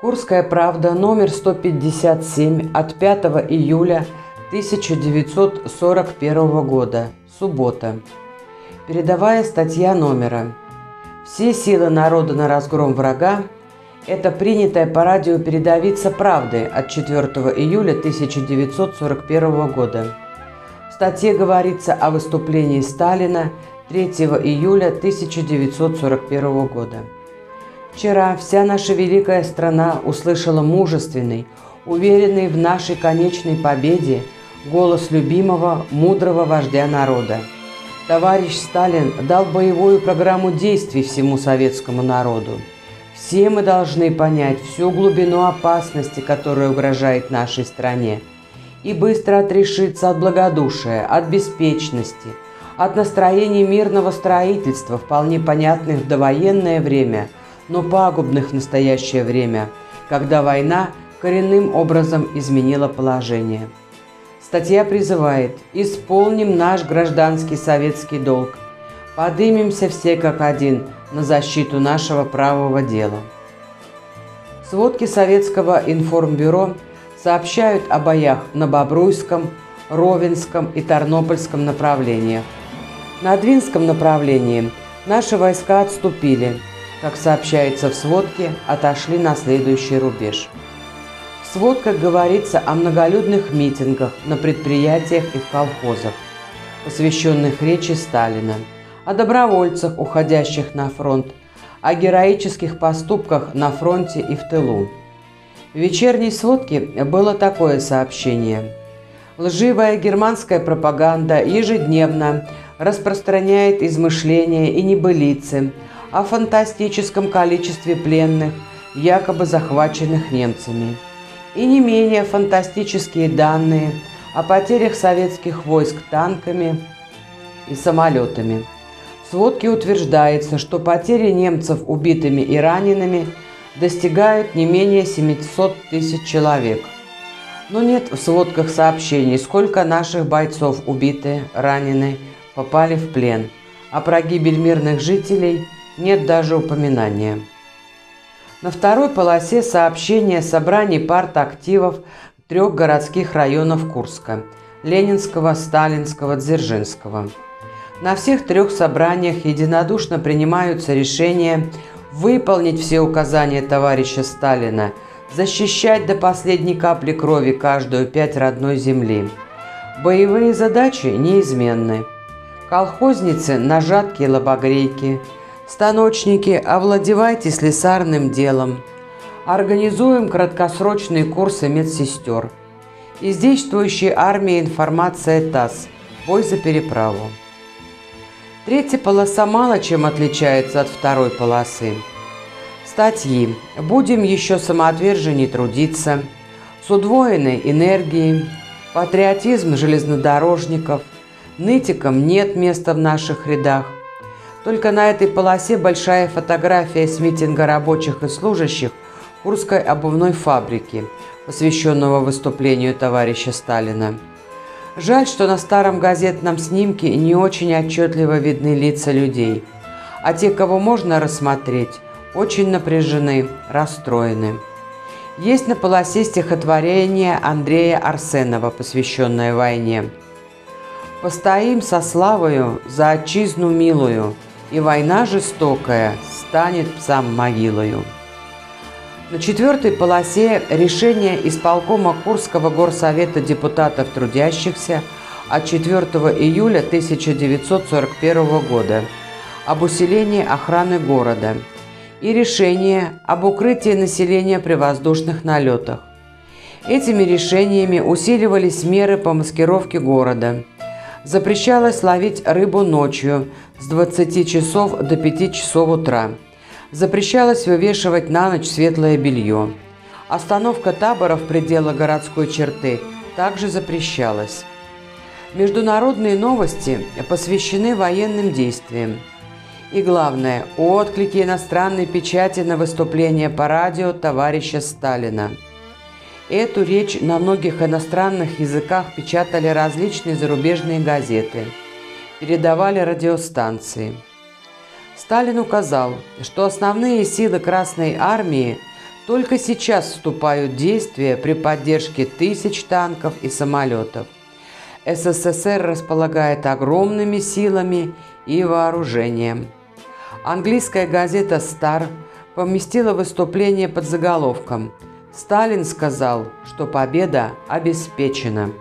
Курская правда, номер 157 от 5 июля 1941 года, суббота. Передовая статья номера. Все силы народа на разгром врага – это принятая по радио передовица «Правды» от 4 июля 1941 года. В статье говорится о выступлении Сталина 3 июля 1941 года. Вчера вся наша великая страна услышала мужественный, уверенный в нашей конечной победе голос любимого, мудрого вождя народа. Товарищ Сталин дал боевую программу действий всему советскому народу. Все мы должны понять всю глубину опасности, которая угрожает нашей стране, и быстро отрешиться от благодушия, от беспечности, от настроений мирного строительства, вполне понятных в довоенное время – но пагубных в настоящее время, когда война коренным образом изменила положение. Статья призывает «Исполним наш гражданский советский долг, подымемся все как один на защиту нашего правого дела». Сводки Советского информбюро сообщают о боях на Бобруйском, Ровенском и Тарнопольском направлениях. На Двинском направлении наши войска отступили – как сообщается в сводке, отошли на следующий рубеж. В сводках говорится о многолюдных митингах на предприятиях и в колхозах, посвященных речи Сталина, о добровольцах, уходящих на фронт, о героических поступках на фронте и в тылу. В вечерней сводке было такое сообщение. Лживая германская пропаганда ежедневно распространяет измышления и небылицы – о фантастическом количестве пленных, якобы захваченных немцами, и не менее фантастические данные о потерях советских войск танками и самолетами. В сводке утверждается, что потери немцев убитыми и ранеными достигают не менее 700 тысяч человек. Но нет в сводках сообщений, сколько наших бойцов убиты, ранены, попали в плен, а про гибель мирных жителей – нет даже упоминания. На второй полосе сообщение собраний партактивов трех городских районов Курска – Ленинского, Сталинского, Дзержинского. На всех трех собраниях единодушно принимаются решения выполнить все указания товарища Сталина, защищать до последней капли крови каждую пять родной земли. Боевые задачи неизменны. Колхозницы на жаткие лобогрейки – Станочники, овладевайте слесарным делом. Организуем краткосрочные курсы медсестер. Из действующей армии информация ТАСС. Бой за переправу. Третья полоса мало чем отличается от второй полосы. Статьи «Будем еще самоотверженней трудиться», «С удвоенной энергией», «Патриотизм железнодорожников», «Нытикам нет места в наших рядах», только на этой полосе большая фотография с митинга рабочих и служащих Курской обувной фабрики, посвященного выступлению товарища Сталина. Жаль, что на старом газетном снимке не очень отчетливо видны лица людей, а те, кого можно рассмотреть, очень напряжены, расстроены. Есть на полосе стихотворение Андрея Арсенова, посвященное войне. «Постоим со славою за отчизну милую, и война жестокая станет псам могилою. На четвертой полосе решение исполкома Курского горсовета депутатов трудящихся от 4 июля 1941 года об усилении охраны города и решение об укрытии населения при воздушных налетах. Этими решениями усиливались меры по маскировке города – Запрещалось ловить рыбу ночью с 20 часов до 5 часов утра. Запрещалось вывешивать на ночь светлое белье. Остановка табора в пределах городской черты также запрещалась. Международные новости посвящены военным действиям. И главное – отклики иностранной печати на выступление по радио товарища Сталина – Эту речь на многих иностранных языках печатали различные зарубежные газеты, передавали радиостанции. Сталин указал, что основные силы Красной Армии только сейчас вступают в действие при поддержке тысяч танков и самолетов. СССР располагает огромными силами и вооружением. Английская газета «Стар» поместила выступление под заголовком «Сталин сказал, что победа обеспечена».